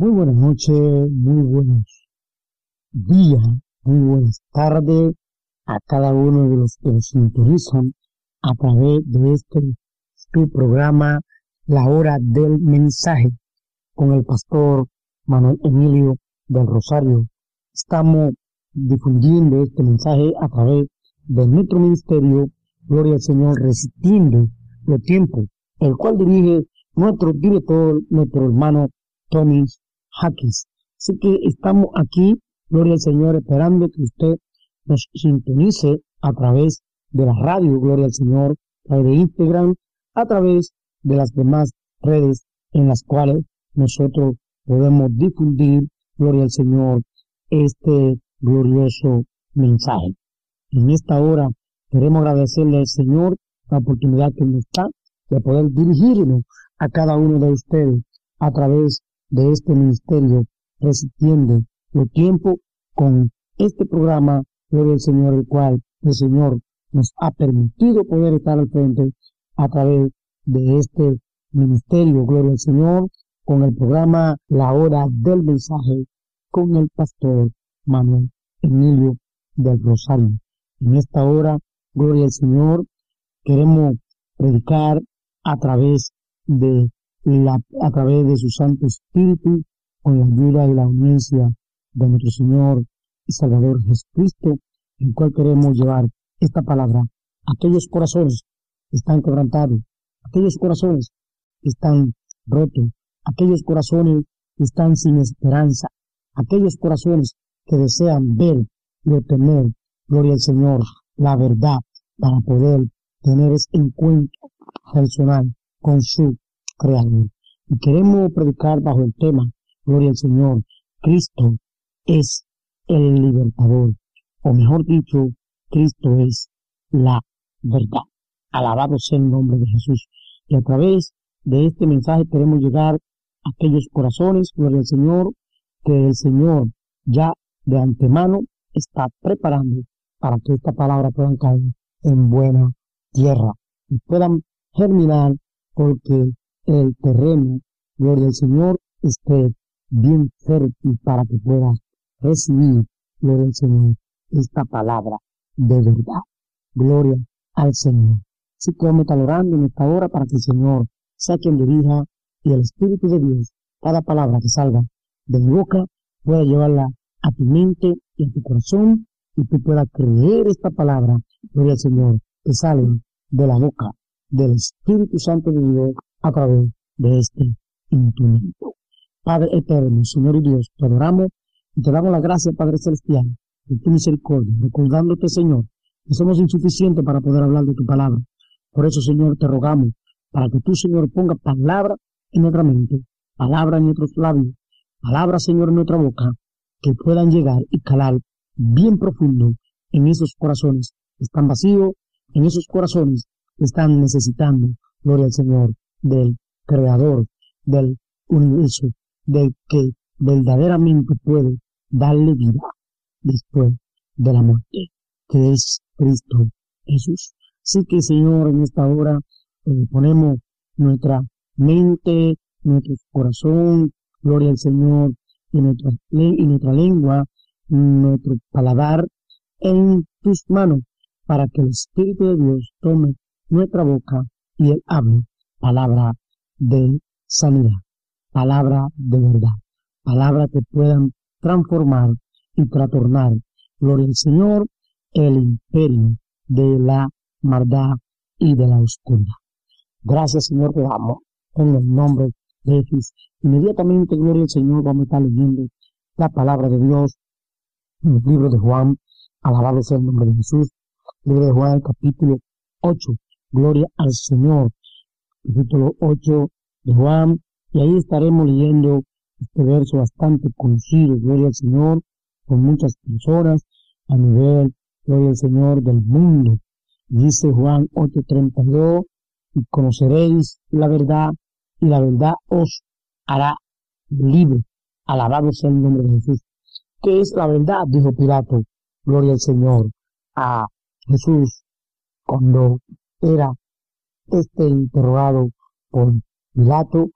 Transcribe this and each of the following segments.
Muy buenas noches, muy buenos días, muy buenas tardes a cada uno de los que nos sintonizan a través de este su programa La Hora del Mensaje con el pastor Manuel Emilio del Rosario. Estamos difundiendo este mensaje a través de nuestro ministerio, Gloria al Señor, resistiendo los tiempos, el cual dirige nuestro director, nuestro hermano Tony Hackins. Así que estamos aquí, Gloria al Señor, esperando que usted nos sintonice a través de la radio, Gloria al Señor, a través de Instagram, a través de las demás redes en las cuales nosotros podemos difundir, Gloria al Señor, este glorioso mensaje. En esta hora queremos agradecerle al Señor la oportunidad que nos da de poder dirigirnos a cada uno de ustedes a través de este ministerio, resistiendo el tiempo con este programa, Gloria al Señor, el cual el Señor nos ha permitido poder estar al frente a través de este ministerio, Gloria al Señor, con el programa La Hora del Mensaje con el pastor Manuel Emilio del Rosario. En esta hora, Gloria al Señor, queremos predicar a través de a través de su Santo Espíritu, con la ayuda y la audiencia de nuestro Señor y Salvador Jesucristo, en cual queremos llevar esta palabra a aquellos corazones que están quebrantados, aquellos corazones que están rotos, aquellos corazones que están sin esperanza, aquellos corazones que desean ver y obtener, gloria al Señor, la verdad para poder tener ese encuentro personal con su Creador. Y queremos predicar bajo el tema, gloria al Señor, Cristo es el libertador, o mejor dicho, Cristo es la verdad. Alabado sea el nombre de Jesús. Y a través de este mensaje queremos llegar a aquellos corazones, gloria al Señor, que el Señor ya de antemano está preparando para que esta palabra pueda caer en buena tierra y puedan germinar porque el terreno, gloria al Señor, esté bien fértil para que pueda recibir, gloria al Señor, esta palabra de verdad. Gloria al Señor. Así que vamos a orando en esta hora para que el Señor sea quien dirija y el Espíritu de Dios, cada palabra que salga de mi boca, pueda llevarla a tu mente y a tu corazón y tú puedas creer esta palabra, gloria al Señor, que sale de la boca del Espíritu Santo de Dios a través de este instrumento. Padre eterno, Señor y Dios, te adoramos y te damos la gracia, Padre celestial, de tu misericordia, recordándote, Señor, que somos insuficientes para poder hablar de tu palabra. Por eso, Señor, te rogamos para que tú, Señor, ponga palabra en nuestra mente, palabra en nuestros labios, palabra, Señor, en nuestra boca, que puedan llegar y calar bien profundo en esos corazones que están vacíos, en esos corazones que están necesitando, gloria al Señor, del creador del universo, del que verdaderamente puede darle vida después de la muerte, que es Cristo Jesús. Así que Señor, en esta hora eh, ponemos nuestra mente, nuestro corazón, gloria al Señor, y nuestra, y nuestra lengua, nuestro paladar en tus manos, para que el Espíritu de Dios tome nuestra boca y Él hable palabra de sanidad, palabra de verdad, palabra que puedan transformar y trastornar, gloria al Señor, el imperio de la maldad y de la oscuridad. Gracias, Señor, te damos en el nombre de Jesús. Inmediatamente, gloria al Señor, vamos a estar leyendo la palabra de Dios en el libro de Juan, alabado sea el nombre de Jesús, libro de Juan, capítulo 8, gloria al Señor capítulo 8 de Juan, y ahí estaremos leyendo este verso bastante conocido, gloria al Señor, con muchas personas a nivel, gloria al Señor, del mundo. Dice Juan 8:32, y conoceréis la verdad, y la verdad os hará libre. Alabado sea el nombre de Jesús. ¿Qué es la verdad? Dijo Pilato. Gloria al Señor. A Jesús, cuando era este interrogado por Pilato,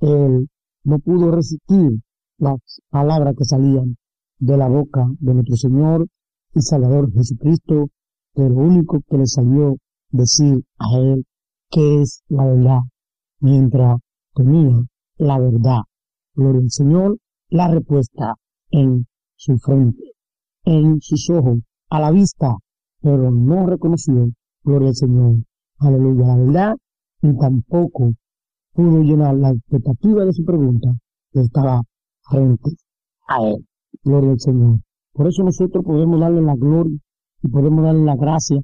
él no pudo resistir las palabras que salían de la boca de nuestro Señor y Salvador Jesucristo, que lo único que le salió decir a él que es la verdad, mientras tenía la verdad. Gloria al Señor, la respuesta en su frente, en sus ojos, a la vista, pero no reconoció, gloria al Señor, aleluya, la verdad, y tampoco pudo llenar la expectativa de su pregunta que estaba frente a él. Gloria al Señor. Por eso nosotros podemos darle la gloria y podemos darle la gracia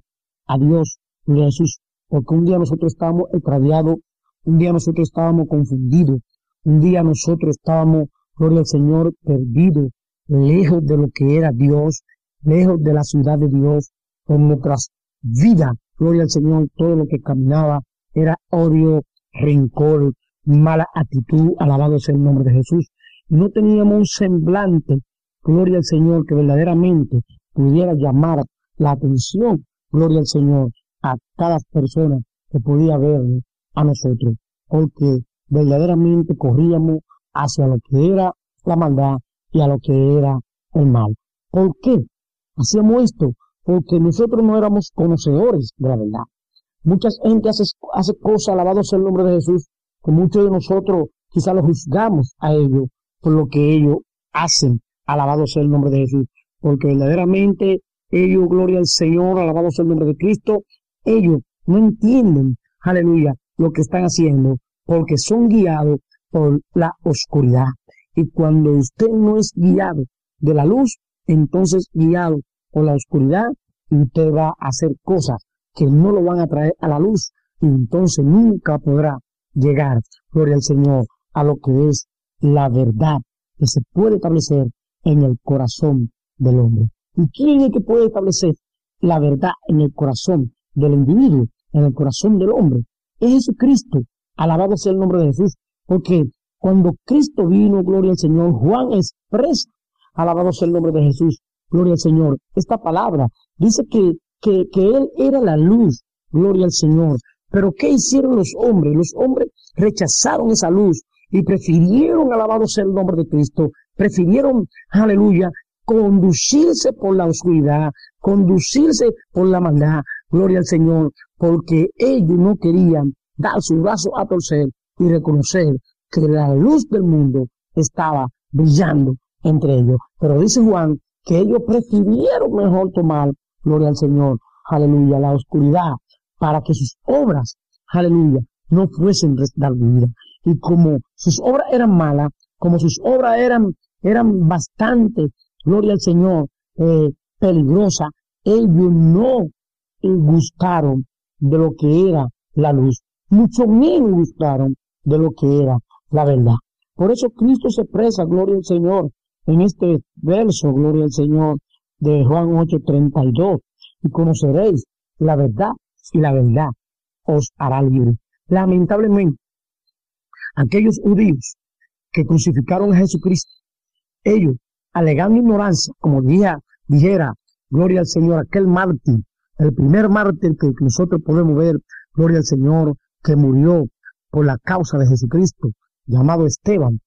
a Dios, a Jesús, porque un día nosotros estábamos extraviados, un día nosotros estábamos confundidos, un día nosotros estábamos, gloria al Señor, perdidos, lejos de lo que era Dios, lejos de la ciudad de Dios, en nuestras vidas, gloria al Señor, todo lo que caminaba era odio, rencor, mala actitud, alabado sea el nombre de Jesús. No teníamos un semblante, gloria al Señor, que verdaderamente pudiera llamar la atención, gloria al Señor, a cada persona que podía verlo a nosotros, porque verdaderamente corríamos hacia lo que era la maldad y a lo que era el mal. ¿Por qué hacíamos esto? Porque nosotros no éramos conocedores de la verdad. Mucha gente hace, hace cosas, alabado sea el nombre de Jesús, que muchos de nosotros quizás lo juzgamos a ellos por lo que ellos hacen, alabado sea el nombre de Jesús, porque verdaderamente ellos, gloria al Señor, alabado sea el nombre de Cristo, ellos no entienden, aleluya, lo que están haciendo, porque son guiados por la oscuridad. Y cuando usted no es guiado de la luz, entonces guiado por la oscuridad, usted va a hacer cosas que no lo van a traer a la luz y entonces nunca podrá llegar, gloria al Señor, a lo que es la verdad que se puede establecer en el corazón del hombre. ¿Y quién es el que puede establecer la verdad en el corazón del individuo, en el corazón del hombre? Es Jesucristo. Alabado sea el nombre de Jesús. Porque cuando Cristo vino, gloria al Señor, Juan expresa, alabado sea el nombre de Jesús, gloria al Señor. Esta palabra dice que que, Él era la luz, gloria al Señor. Pero ¿qué hicieron los hombres? Los hombres rechazaron esa luz y prefirieron, alabado sea el nombre de Cristo, prefirieron, aleluya, conducirse por la oscuridad, conducirse por la maldad, gloria al Señor, porque ellos no querían dar su brazo a torcer y reconocer que la luz del mundo estaba brillando entre ellos. Pero dice Juan que ellos prefirieron mejor tomar gloria al Señor, aleluya, la oscuridad, para que sus obras, aleluya, no fuesen vida. Y como sus obras eran malas, como sus obras eran, eran bastante, gloria al Señor, eh, peligrosa, ellos no gustaron de lo que era la luz, mucho menos gustaron de lo que era la verdad. Por eso Cristo se expresa, gloria al Señor, en este verso, gloria al Señor, de Juan 8:32, y conoceréis la verdad y la verdad os hará libre. Lamentablemente, aquellos judíos que crucificaron a Jesucristo, ellos, alegando ignorancia, como dijera, dijera gloria al Señor, aquel mártir, el primer mártir que nosotros podemos ver, gloria al Señor, que murió por la causa de Jesucristo, llamado Esteban,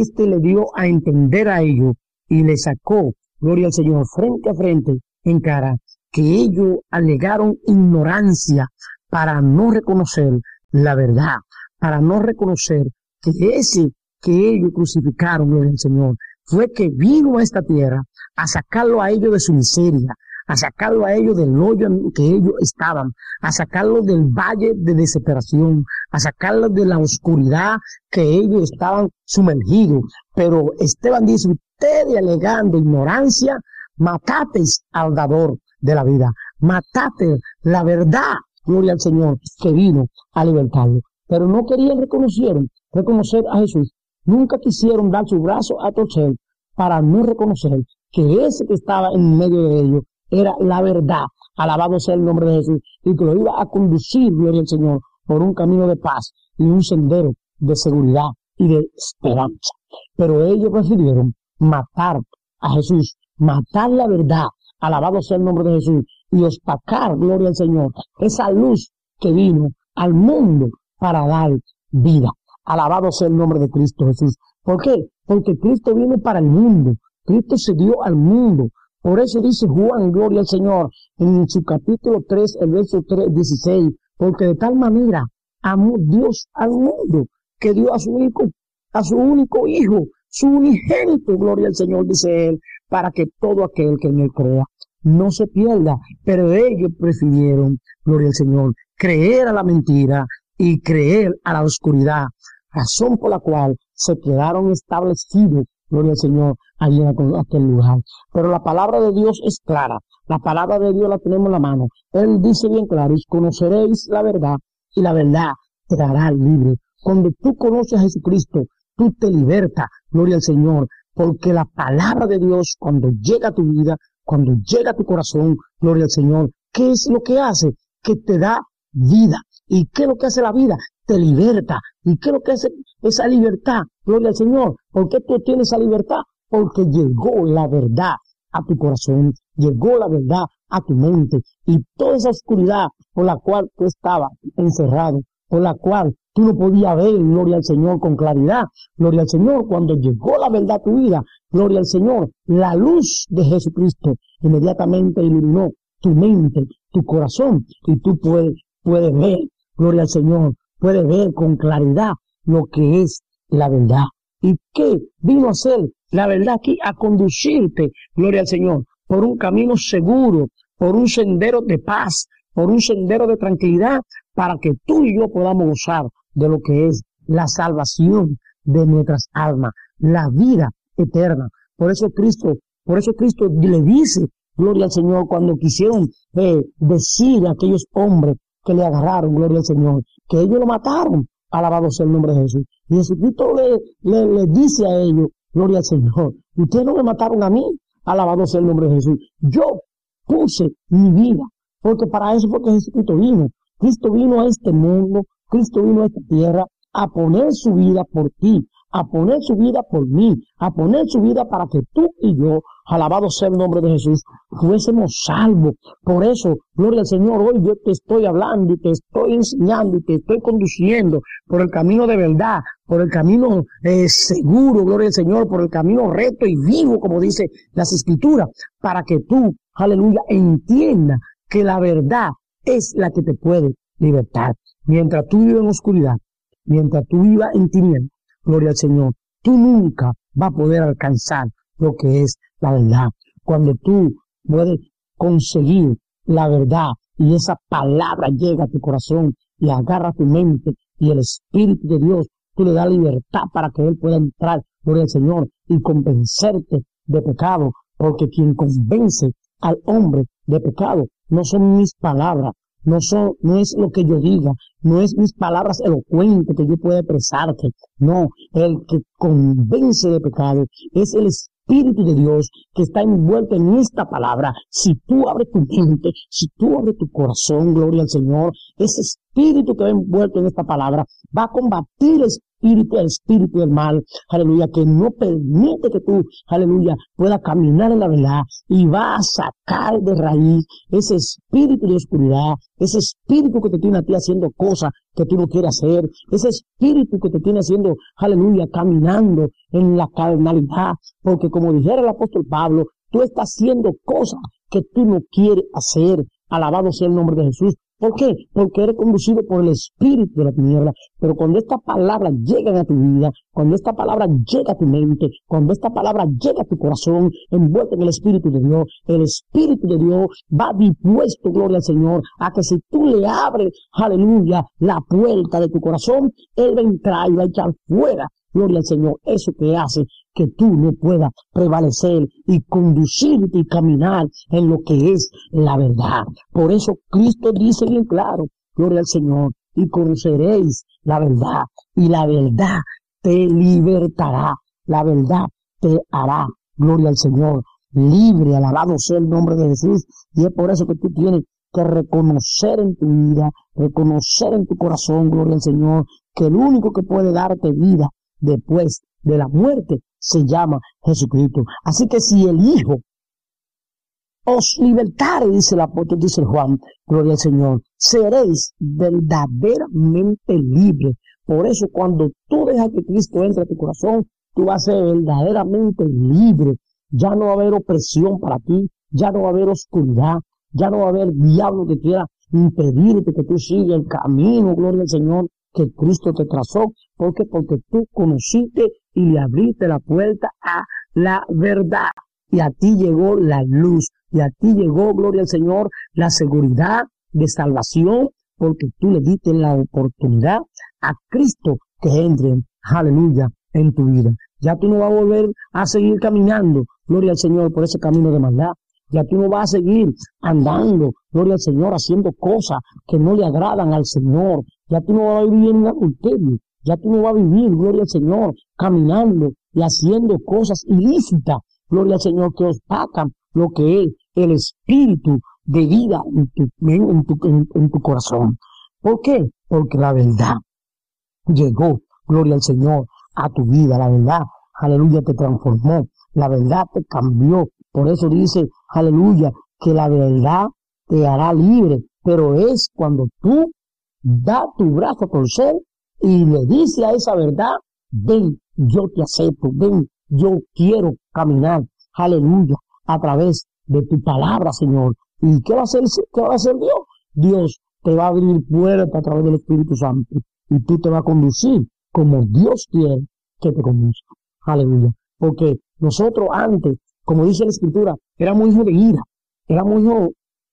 este le dio a entender a ellos y le sacó gloria al Señor, frente a frente, en cara, que ellos alegaron ignorancia para no reconocer la verdad, para no reconocer que ese que ellos crucificaron, gloria al Señor, fue que vino a esta tierra a sacarlo a ellos de su miseria, a sacarlo a ellos del hoyo en que ellos estaban, a sacarlo del valle de desesperación, a sacarlo de la oscuridad que ellos estaban sumergidos. Pero Esteban dice, ustedes alegando ignorancia, matateis al dador de la vida, matate la verdad, gloria al Señor, que vino a libertarlo. Pero no querían reconocer, reconocer a Jesús. Nunca quisieron dar su brazo a torcer para no reconocer que ese que estaba en medio de ellos era la verdad. Alabado sea el nombre de Jesús. Y que lo iba a conducir, gloria al Señor, por un camino de paz y un sendero de seguridad y de esperanza. Pero ellos prefirieron matar a Jesús, matar la verdad, alabado sea el nombre de Jesús, y opacar, gloria al Señor, esa luz que vino al mundo para dar vida. Alabado sea el nombre de Cristo Jesús. ¿Por qué? porque Cristo viene para el mundo, Cristo se dio al mundo. Por eso dice Juan, gloria al Señor, en su capítulo 3, el verso 3, 16, porque de tal manera amó Dios al mundo que dio a su único, a su único hijo, su unigénito, gloria al Señor, dice él, para que todo aquel que en él crea no se pierda. Pero ellos prefirieron, gloria al Señor, creer a la mentira y creer a la oscuridad, razón por la cual se quedaron establecidos, gloria al Señor, allí en aquel lugar. Pero la palabra de Dios es clara, la palabra de Dios la tenemos en la mano. Él dice bien claro, conoceréis la verdad, y la verdad te dará libre. Cuando tú conoces a Jesucristo, tú te libertas, gloria al Señor, porque la palabra de Dios, cuando llega a tu vida, cuando llega a tu corazón, gloria al Señor, ¿qué es lo que hace? Que te da vida. ¿Y qué es lo que hace la vida? Te liberta. ¿Y lo que hace esa libertad? Gloria al Señor. ¿Por qué tú tienes esa libertad? Porque llegó la verdad a tu corazón, llegó la verdad a tu mente y toda esa oscuridad por la cual tú estabas encerrado, por la cual tú no podías ver, gloria al Señor, con claridad, gloria al Señor, cuando llegó la verdad a tu vida, gloria al Señor, la luz de Jesucristo inmediatamente iluminó tu mente, tu corazón y tú puedes, puedes ver, gloria al Señor, puedes ver con claridad lo que es la verdad. ¿Y qué vino a hacer la verdad aquí? A conducirte, gloria al Señor, por un camino seguro, por un sendero de paz, por un sendero de tranquilidad, para que tú y yo podamos gozar de lo que es la salvación de nuestras almas, la vida eterna. Por eso Cristo, por eso Cristo le dice, gloria al Señor, cuando quisieron eh, decir a aquellos hombres que le agarraron, gloria al Señor, que ellos lo mataron, alabado sea el nombre de Jesús. Y Jesucristo le, le, dice a ellos, gloria al Señor, ustedes no me mataron a mí, alabado sea el nombre de Jesús. Yo puse mi vida, porque para eso fue que Jesucristo vino. Cristo vino a este mundo, Cristo vino a esta tierra a poner su vida por ti, a poner su vida por mí, a poner su vida para que tú y yo, alabado sea el nombre de Jesús, fuésemos salvos. Por eso, gloria al Señor, hoy yo te estoy hablando y te estoy enseñando y te estoy conduciendo por el camino de verdad, por el camino eh, seguro, gloria al Señor, por el camino recto y vivo, como dice las escrituras, para que tú, aleluya, entienda que la verdad es la que te puede libertar. Mientras tú vives en oscuridad, mientras tú vivas en tinieblas, gloria al Señor, tú nunca vas a poder alcanzar lo que es la verdad. Cuando tú puedes conseguir la verdad y esa palabra llega a tu corazón y agarra tu mente y el Espíritu de Dios, tú le das libertad para que Él pueda entrar, gloria al Señor, y convencerte de pecado, porque quien convence al hombre de pecado no son mis palabras, no, son, no es lo que yo diga, no es mis palabras elocuentes que yo pueda expresarte, no, el que convence de pecado es el Espíritu de Dios que está envuelto en esta palabra. Si tú abres tu mente, si tú abres tu corazón, gloria al Señor, ese Espíritu que va envuelto en esta palabra va a combatir espíritu, el espíritu del mal, aleluya, que no permite que tú, aleluya, pueda caminar en la verdad y va a sacar de raíz ese espíritu de oscuridad, ese espíritu que te tiene a ti haciendo cosas que tú no quieres hacer, ese espíritu que te tiene haciendo, aleluya, caminando en la carnalidad, porque como dijera el apóstol Pablo, tú estás haciendo cosas que tú no quieres hacer. Alabado sea el nombre de Jesús. ¿Por qué? Porque eres conducido por el espíritu de la tiniebla. Pero cuando esta palabra llega a tu vida, cuando esta palabra llega a tu mente, cuando esta palabra llega a tu corazón, envuelta en el espíritu de Dios, el espíritu de Dios va dispuesto, gloria al Señor, a que si tú le abres, aleluya, la puerta de tu corazón, Él va a entrar y va a echar fuera Gloria al Señor, eso que hace que tú no puedas prevalecer y conducirte y caminar en lo que es la verdad. Por eso Cristo dice bien claro, gloria al Señor, y conoceréis la verdad, y la verdad te libertará, la verdad te hará, gloria al Señor, libre, alabado sea el nombre de Jesús, y es por eso que tú tienes que reconocer en tu vida, reconocer en tu corazón, gloria al Señor, que el único que puede darte vida después de la muerte se llama Jesucristo. Así que si el Hijo os libertare, dice el apóstol, dice Juan, gloria al Señor, seréis verdaderamente libres. Por eso cuando tú dejas que Cristo entre a tu corazón, tú vas a ser verdaderamente libre. Ya no va a haber opresión para ti, ya no va a haber oscuridad, ya no va a haber diablo que quiera impedirte que tú sigas el camino, gloria al Señor, que Cristo te trazó. ¿Por qué? Porque tú conociste y le abriste la puerta a la verdad. Y a ti llegó la luz. Y a ti llegó, gloria al Señor, la seguridad de salvación, porque tú le diste la oportunidad a Cristo que entre, aleluya, en tu vida. Ya tú no vas a volver a seguir caminando, gloria al Señor, por ese camino de maldad. Ya tú no vas a seguir andando, gloria al Señor, haciendo cosas que no le agradan al Señor. Ya tú no vas a vivir en adulterio. Ya tú no vas a vivir, gloria al Señor, caminando y haciendo cosas ilícitas, gloria al Señor, que opacan lo que es el espíritu de vida en tu, en tu corazón. ¿Por qué? Porque la verdad llegó, gloria al Señor, a tu vida. La verdad, aleluya, te transformó. La verdad te cambió. Por eso dice, aleluya, que la verdad te hará libre. Pero es cuando tú das tu brazo a torcer y le dices a esa verdad, ven, yo te acepto, ven, yo quiero caminar, aleluya, a través de tu palabra, Señor. ¿Y qué va a hacer, qué va a hacer Dios? Dios te va a abrir puertas a través del Espíritu Santo y tú te vas a conducir como Dios quiere que te conduzca. Aleluya. Porque nosotros antes, como dice la Escritura, éramos hijos de ira, éramos hijos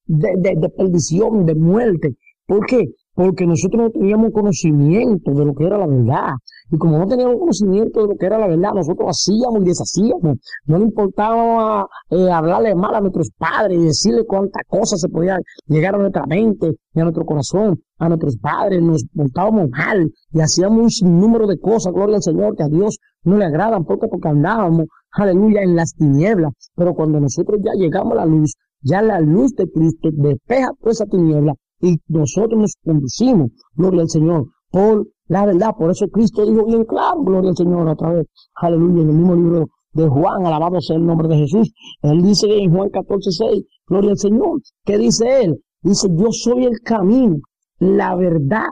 de, de, de perdición, de muerte. ¿Por qué? Porque nosotros no teníamos conocimiento de lo que era la verdad. Y como no teníamos conocimiento de lo que era la verdad, nosotros hacíamos y deshacíamos. No le importaba eh, hablarle mal a nuestros padres y decirle cuántas cosas se podían llegar a nuestra mente y a nuestro corazón, a nuestros padres. Nos portábamos mal y hacíamos un sinnúmero de cosas, gloria al Señor, que a Dios no le agradan. ¿Por Porque andábamos, aleluya, en las tinieblas. Pero cuando nosotros ya llegamos a la luz, ya la luz de Cristo despeja toda esa tiniebla y nosotros nos conducimos, gloria al Señor, por la verdad. Por eso Cristo dijo bien claro, gloria al Señor, otra vez, aleluya, en el mismo libro de Juan, alabado sea el nombre de Jesús. Él dice en Juan 14, 6, gloria al Señor. ¿Qué dice él? Dice, yo soy el camino, la verdad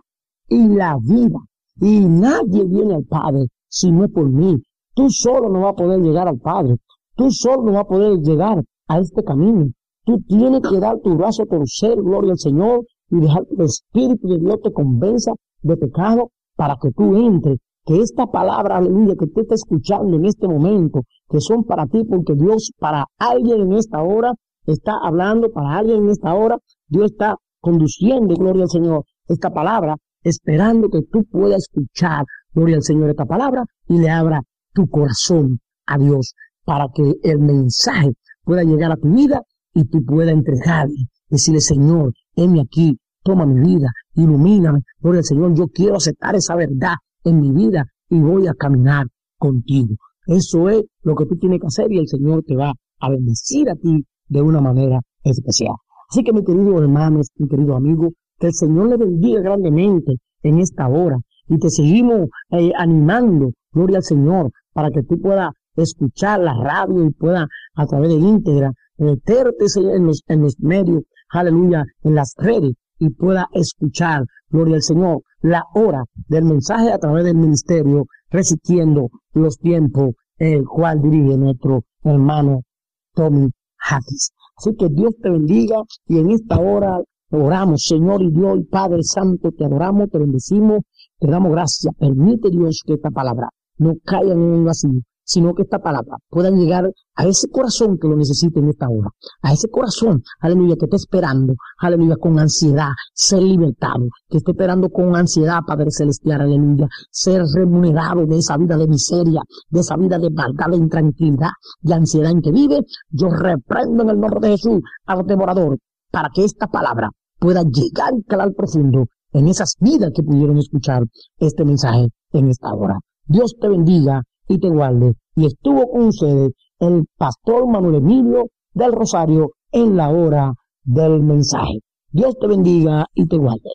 y la vida. Y nadie viene al Padre si no es por mí. Tú solo no vas a poder llegar al Padre. Tú solo no vas a poder llegar a este camino. Tú tienes que dar tu brazo a torcer, gloria al Señor, y dejar que el Espíritu de Dios te convenza de pecado para que tú entres. Que esta palabra, aleluya, que te está escuchando en este momento, que son para ti, porque Dios para alguien en esta hora está hablando, para alguien en esta hora, Dios está conduciendo, gloria al Señor, esta palabra, esperando que tú puedas escuchar, gloria al Señor, esta palabra y le abra tu corazón a Dios para que el mensaje pueda llegar a tu vida y tú puedas entregarle, decirle, Señor, heme aquí, toma mi vida, ilumíname, gloria al Señor, yo quiero aceptar esa verdad en mi vida y voy a caminar contigo. Eso es lo que tú tienes que hacer y el Señor te va a bendecir a ti de una manera especial. Así que mi querido hermano, mi querido amigo, que el Señor le bendiga grandemente en esta hora y te seguimos eh, animando, gloria al Señor, para que tú puedas escuchar la radio y puedas a través de íntegra meterte en los, en los medios, aleluya, en las redes y pueda escuchar, gloria al Señor, la hora del mensaje a través del ministerio, resistiendo los tiempos, el cual dirige nuestro hermano Tommy Hattis. Así que Dios te bendiga y en esta hora oramos, Señor y Dios y Padre Santo, te adoramos, te bendecimos, te damos gracias. Permite Dios que esta palabra no caiga en un vacío, sino que esta palabra pueda llegar a ese corazón que lo necesita en esta hora, a ese corazón, aleluya, que está esperando, aleluya, con ansiedad, ser libertado, que esté esperando con ansiedad, Padre Celestial, aleluya, ser remunerado de esa vida de miseria, de esa vida de maldad, de intranquilidad, de ansiedad en que vive, yo reprendo en el nombre de Jesús al devorador, para que esta palabra pueda llegar y calar profundo en esas vidas que pudieron escuchar este mensaje en esta hora. Dios te bendiga y te guarde. Y estuvo con ustedes el pastor Manuel Emilio del Rosario en la hora del mensaje. Dios te bendiga y te guarde.